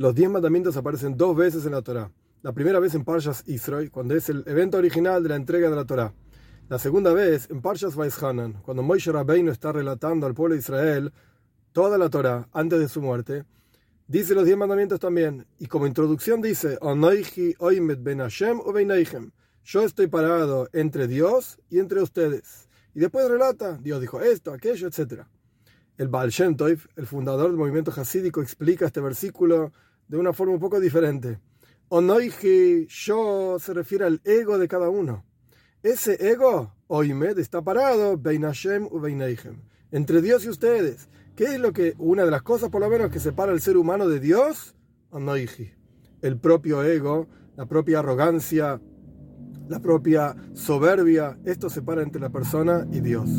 Los diez mandamientos aparecen dos veces en la Torá. La primera vez en Parshas Israel, cuando es el evento original de la entrega de la Torá. La segunda vez en Parshas Vaishanan, cuando Moshe Rabbeinu está relatando al pueblo de Israel toda la Torá antes de su muerte. Dice los diez mandamientos también. Y como introducción dice, Yo estoy parado entre Dios y entre ustedes. Y después relata, Dios dijo esto, aquello, etc. El Baal Shem el fundador del movimiento hasídico, explica este versículo de una forma un poco diferente. Onoiji, yo se refiere al ego de cada uno. Ese ego, Oimed, está parado, Bein Hashem u entre Dios y ustedes. ¿Qué es lo que, una de las cosas por lo menos que separa al ser humano de Dios? Onoiji. El propio ego, la propia arrogancia, la propia soberbia, esto separa entre la persona y Dios.